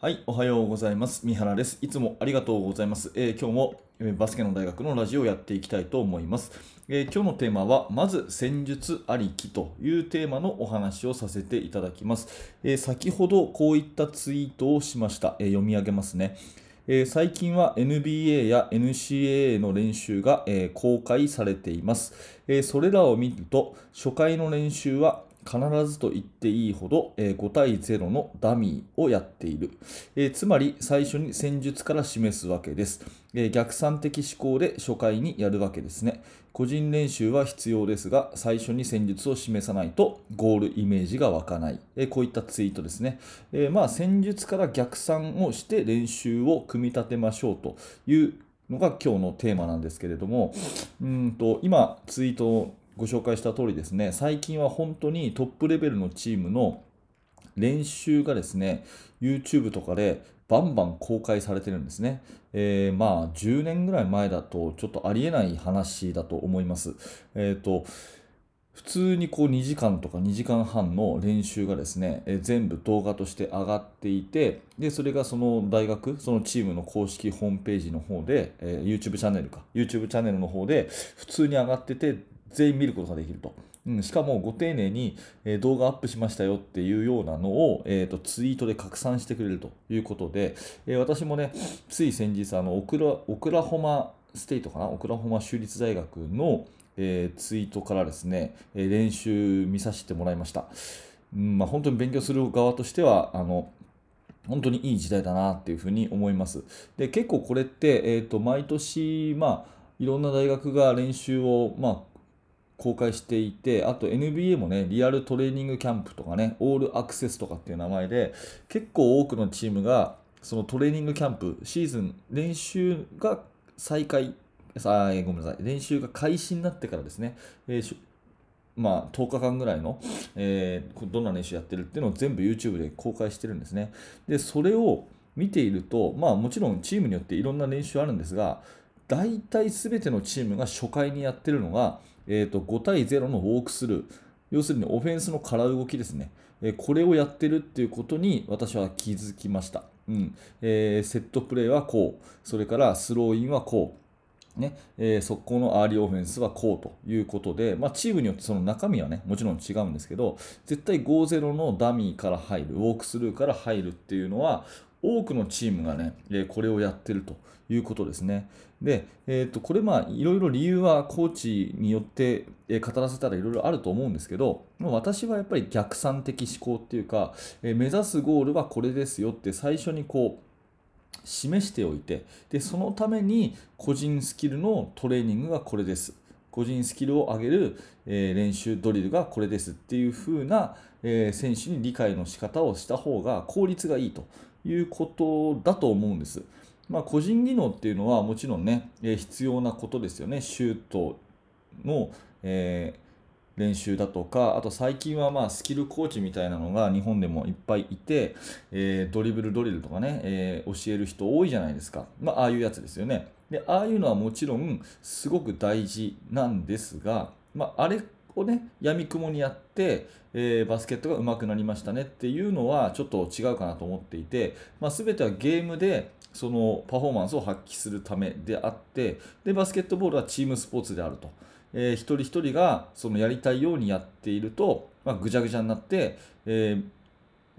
はい、おはようございます。三原です。いつもありがとうございます。えー今日もえバスケの大学のラジオをやっていきたいと思います。えー今日のテーマは、まず戦術ありきというテーマのお話をさせていただきます。え先ほどこういったツイートをしました。え読み上げますね。え最近は NBA や NCAA の練習が、え公開されています、えそれらを見ると初回の練習は必ずと言っていいほど、えー5対0のダミーをやっている、えーつまり最初に戦術から示すわけです、えー逆算的思考で初回にやるわけですね。個人練習は必要ですが最初に戦術を示さないとゴールイメージが湧かない、えこういったツイートですね、えまあ戦術から逆算をして練習を組み立てましょうというのが今日のテーマなんですけれどもうんと今ツイートをご紹介した通りですね最近は本当にトップレベルのチームの練習がですね YouTube とかでバンバン公開されてるんですね、えーまあ10年ぐらい前だとちょっとありえない話だと思います。えっ、と普通にこう2時間とか2時間半の練習がですね、え全部動画として上がっていてでそれがその大学そのチームの公式ホームページの方で、え YouTube チャンネルか YouTube チャンネルの方で普通に上がってて全員見ることができると、うん、しかもご丁寧に、え動画アップしましたよっていうようなのを、えーとツイートで拡散してくれるということで、えー私もねつい先日あのオクラオクラホマステイトかな？オクラホマ州立大学のえーツイートからですね、え練習見させてもらいました。うんまあ、本当に勉強する側としては、あの本当にいい時代だなっていうふうに思います。で結構これって、えー、と毎年、まあ、いろんな大学が練習を、まあ、公開していて、あと NBA もね、リアルトレーニングキャンプとかね、オールアクセスとかっていう名前で、結構多くのチームが、そのトレーニングキャンプ、シーズン、練習が再開、あ、ごめんなさい、練習が開始になってからですね、えーまあ、10日間ぐらいの、えーどんな練習やってるっていうのを全部 YouTube で公開してるんですね。で、それを見ていると、まあもちろんチームによっていろんな練習あるんですが、大体すべてのチームが初回にやってるのが、えーと5対0のウォークスルー、要するにオフェンスの空動きですね。えーこれをやってるっていうことに私は気づきました。うんえーセットプレーはこう、それからスローインはこう。ねえー速攻のアーリーオフェンスはこうということで、まあ、チームによってその中身はねもちろん違うんですけど絶対5-0のダミーから入るウォークスルーから入るっていうのは多くのチームがね、これをやってるということですね。で、えー、とこれまあいろいろ理由はコーチによって、語らせたらいろいろあると思うんですけど、私はやっぱり逆算的思考っていうか、目指すゴールはこれですよって最初にこう示しておいてでそのために個人スキルのトレーニングがこれです個人スキルを上げる、練習ドリルがこれですっていう風な、えー選手に理解の仕方をした方が効率がいいということだと思うんです。まあ、個人技能っていうのはもちろんね、えー必要なことですよね。シュートの、えー練習だとか、あと最近はまあスキルコーチみたいなのが日本でもいっぱいいて、えードリブルドリルとかね、えー教える人多いじゃないですか。まあ、ああいうやつですよね。で、ああいうのはもちろんすごく大事なんですが、まあ、あれをね、闇雲にやって、えーバスケットが上手くなりましたねっていうのはちょっと違うかなと思っていて、まあ、全てはゲームでそのパフォーマンスを発揮するためであって、で、バスケットボールはチームスポーツであると。えー一人一人がそのやりたいようにやっていると、まあ、ぐちゃぐちゃになって、えー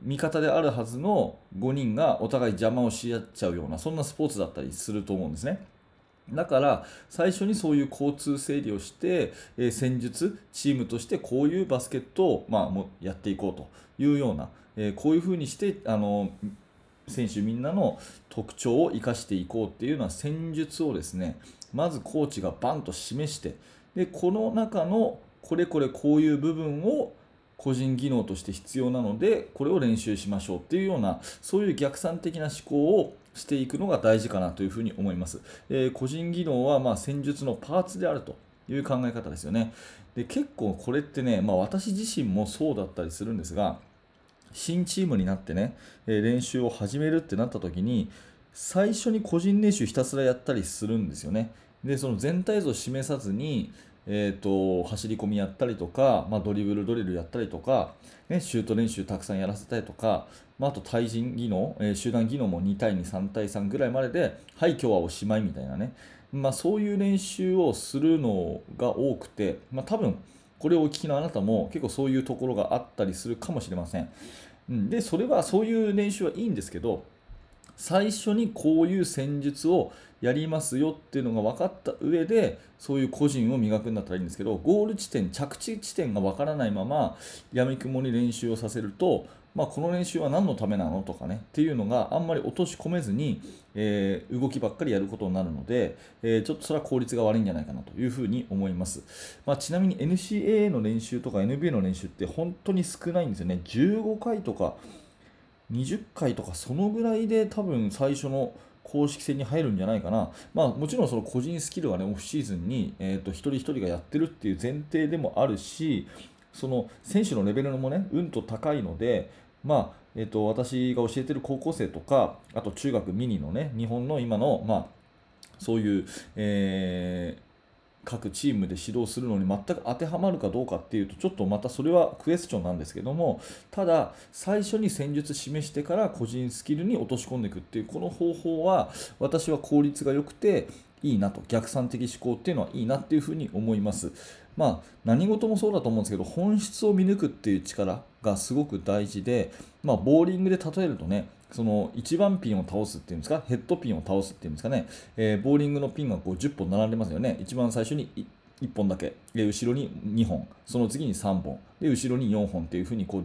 味方であるはずの5人がお互い邪魔をし合っちゃうようなそんなスポーツだったりすると思うんですね。だから最初にそういう交通整理をして、え戦術チームとしてこういうバスケットを、まあ、もやっていこうというような、えこういうふうにしてあの選手みんなの特徴を生かしていこうっていうような戦術をですねまずコーチがバンと示してでこの中のこれこれこういう部分を個人技能として必要なのでこれを練習しましょうっていうようなそういう逆算的な思考をしていくのが大事かなというふうに思います、えー個人技能はま戦術のパーツであるという考え方ですよね。で結構これってね、まあ、私自身もそうだったりするんですが新チームになってね、え練習を始めるってなった時に最初に個人練習ひたすらやったりするんですよね。でその全体像を示さずにえーと、走り込みやったりとか、まあ、ドリブルドリルやったりとか、ね、シュート練習たくさんやらせたりとか、まあ、あと対人技能、えー、集団技能も2対2、3対3ぐらいまでで、はい、今日はおしまいみたいなね、まあ、そういう練習をするのが多くて、まあ、多分これをお聞きのあなたも結構そういうところがあったりするかもしれません。うん、で、それはそういう練習はいいんですけど、最初にこういう戦術をやりますよっていうのが分かった上でそういう個人を磨くんだったらいいんですけどゴール地点着地地点が分からないままやみくもに練習をさせるとまあ、この練習は何のためなのとかねっていうのがあんまり落とし込めずに、えー、動きばっかりやることになるので、えー、ちょっとそれは効率が悪いんじゃないかなというふうに思います、まあ、ちなみに NCAA の練習とか NBA の練習って本当に少ないんですよね。15回とか20回とかそのぐらいで多分最初の公式戦に入るんじゃないかな、まあ、もちろんその個人スキルは、ね、オフシーズンに、えーと、一人一人がやってるっていう前提でもあるし、その選手のレベルもね、うんと高いので、まあえーと、私が教えてる高校生とか、あと中学ミニのね、日本の今の、まあ、そういう、えー各チームで指導するのに全く当てはまるかどうかっていうとちょっとまたそれはクエスチョンなんですけどもただ最初に戦術示してから個人スキルに落とし込んでいくっていうこの方法は私は効率が良くていいなと逆算的思考っていうのはいいなっていうふうに思います。まあ、何事もそうだと思うんですけど本質を見抜くっていう力がすごく大事で、まあ、ボーリングで例えるとねその1番ピンを倒すっていうんですか？ヘッドピンを倒すっていうんですかね、えー、ボーリングのピンがこう10本並んでますよね。一番最初に1本だけ。で後ろに2本。その次に3本。で後ろに4本っていうふうにこう、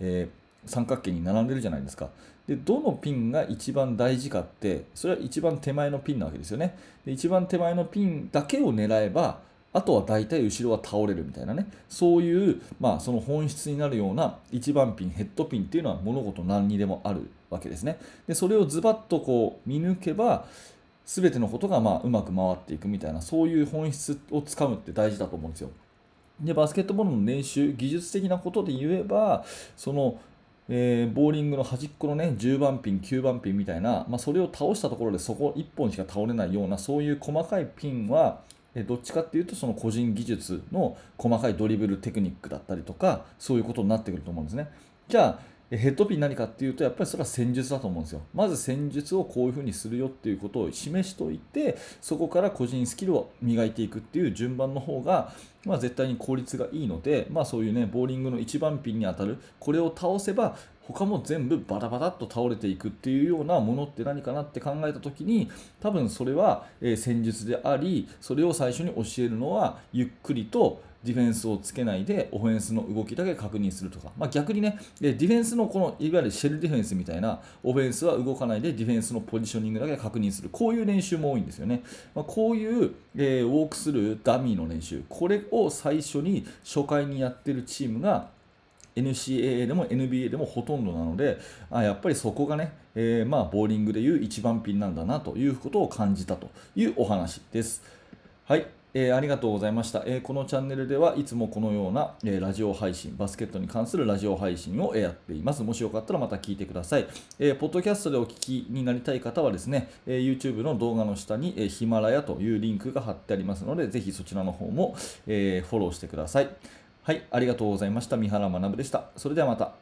えー、三角形に並んでるじゃないですか。でどのピンが一番大事かってそれは一番手前のピンなわけですよね。で一番手前のピンだけを狙えばあとは大体後ろは倒れるみたいなね、そういう、まあ、その本質になるような1番ピン、ヘッドピンっていうのは物事何にでもあるわけですね。でそれをズバッとこう見抜けば、全てのことがまあうまく回っていくみたいな、そういう本質をつかむって大事だと思うんですよ。で、バスケットボールの練習、技術的なことで言えば、そのえー、ボーリングの端っこのね10番ピン、9番ピンみたいな、まあ、それを倒したところでそこ1本しか倒れないようなそういう細かいピンはどっちかっていうとその個人技術の細かいドリブルテクニックだったりとかそういうことになってくると思うんですね。じゃあヘッドピン何かっていうとやっぱりそれは戦術だと思うんですよ。まず戦術をこういうふうにするよっていうことを示しておいてそこから個人スキルを磨いていくっていう順番の方が、まあ、絶対に効率がいいので、まあ、そういうねボーリングの1番ピンに当たるこれを倒せば他も全部バタバタっと倒れていくっていうようなものって何かなって考えた時に多分それは、戦術でありそれを最初に教えるのはゆっくりとディフェンスをつけないでオフェンスの動きだけ確認するとか、まあ、逆にねディフェンスのこのいわゆるシェルディフェンスみたいなオフェンスは動かないでディフェンスのポジショニングだけ確認する。こういう練習も多いんですよね、まあ、こういう、えー、ウォークスルーダミーの練習。これを最初に初回にやってるチームが NCAA でも NBA でもほとんどなのであやっぱりそこがね、えー、まあボーリングでいう一番ピンなんだなということを感じたというお話です。はいえー、ありがとうございました、えー、このチャンネルではいつもこのような、えー、ラジオ配信、バスケットに関するラジオ配信を、やっています。もしよかったらまた聞いてください。えポッドキャストでお聞きになりたい方はですね、え YouTube の動画の下に、えヒマラヤというリンクが貼ってありますので、ぜひそちらの方も、えフォローしてください。はい、ありがとうございました。三原学でした。それではまた。